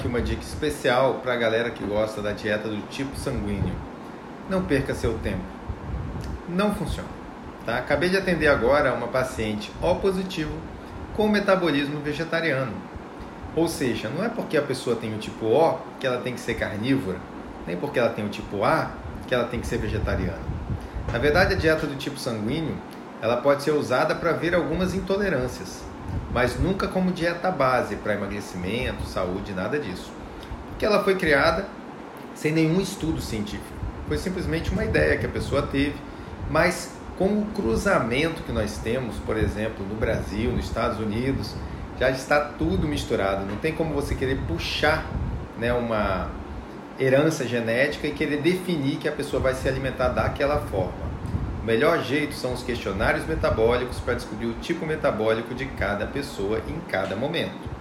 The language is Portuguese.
Aqui uma dica especial para a galera que gosta da dieta do tipo sanguíneo. Não perca seu tempo. Não funciona. Tá? Acabei de atender agora uma paciente O positivo com metabolismo vegetariano. Ou seja, não é porque a pessoa tem o tipo O que ela tem que ser carnívora, nem porque ela tem o tipo A que ela tem que ser vegetariana. Na verdade, a dieta do tipo sanguíneo ela pode ser usada para ver algumas intolerâncias, mas nunca como dieta base para emagrecimento, saúde, nada disso. Porque ela foi criada sem nenhum estudo científico. Foi simplesmente uma ideia que a pessoa teve, mas com o cruzamento que nós temos, por exemplo, no Brasil, nos Estados Unidos, já está tudo misturado. Não tem como você querer puxar né, uma herança genética e querer definir que a pessoa vai se alimentar daquela forma. O melhor jeito são os questionários metabólicos para descobrir o tipo metabólico de cada pessoa em cada momento.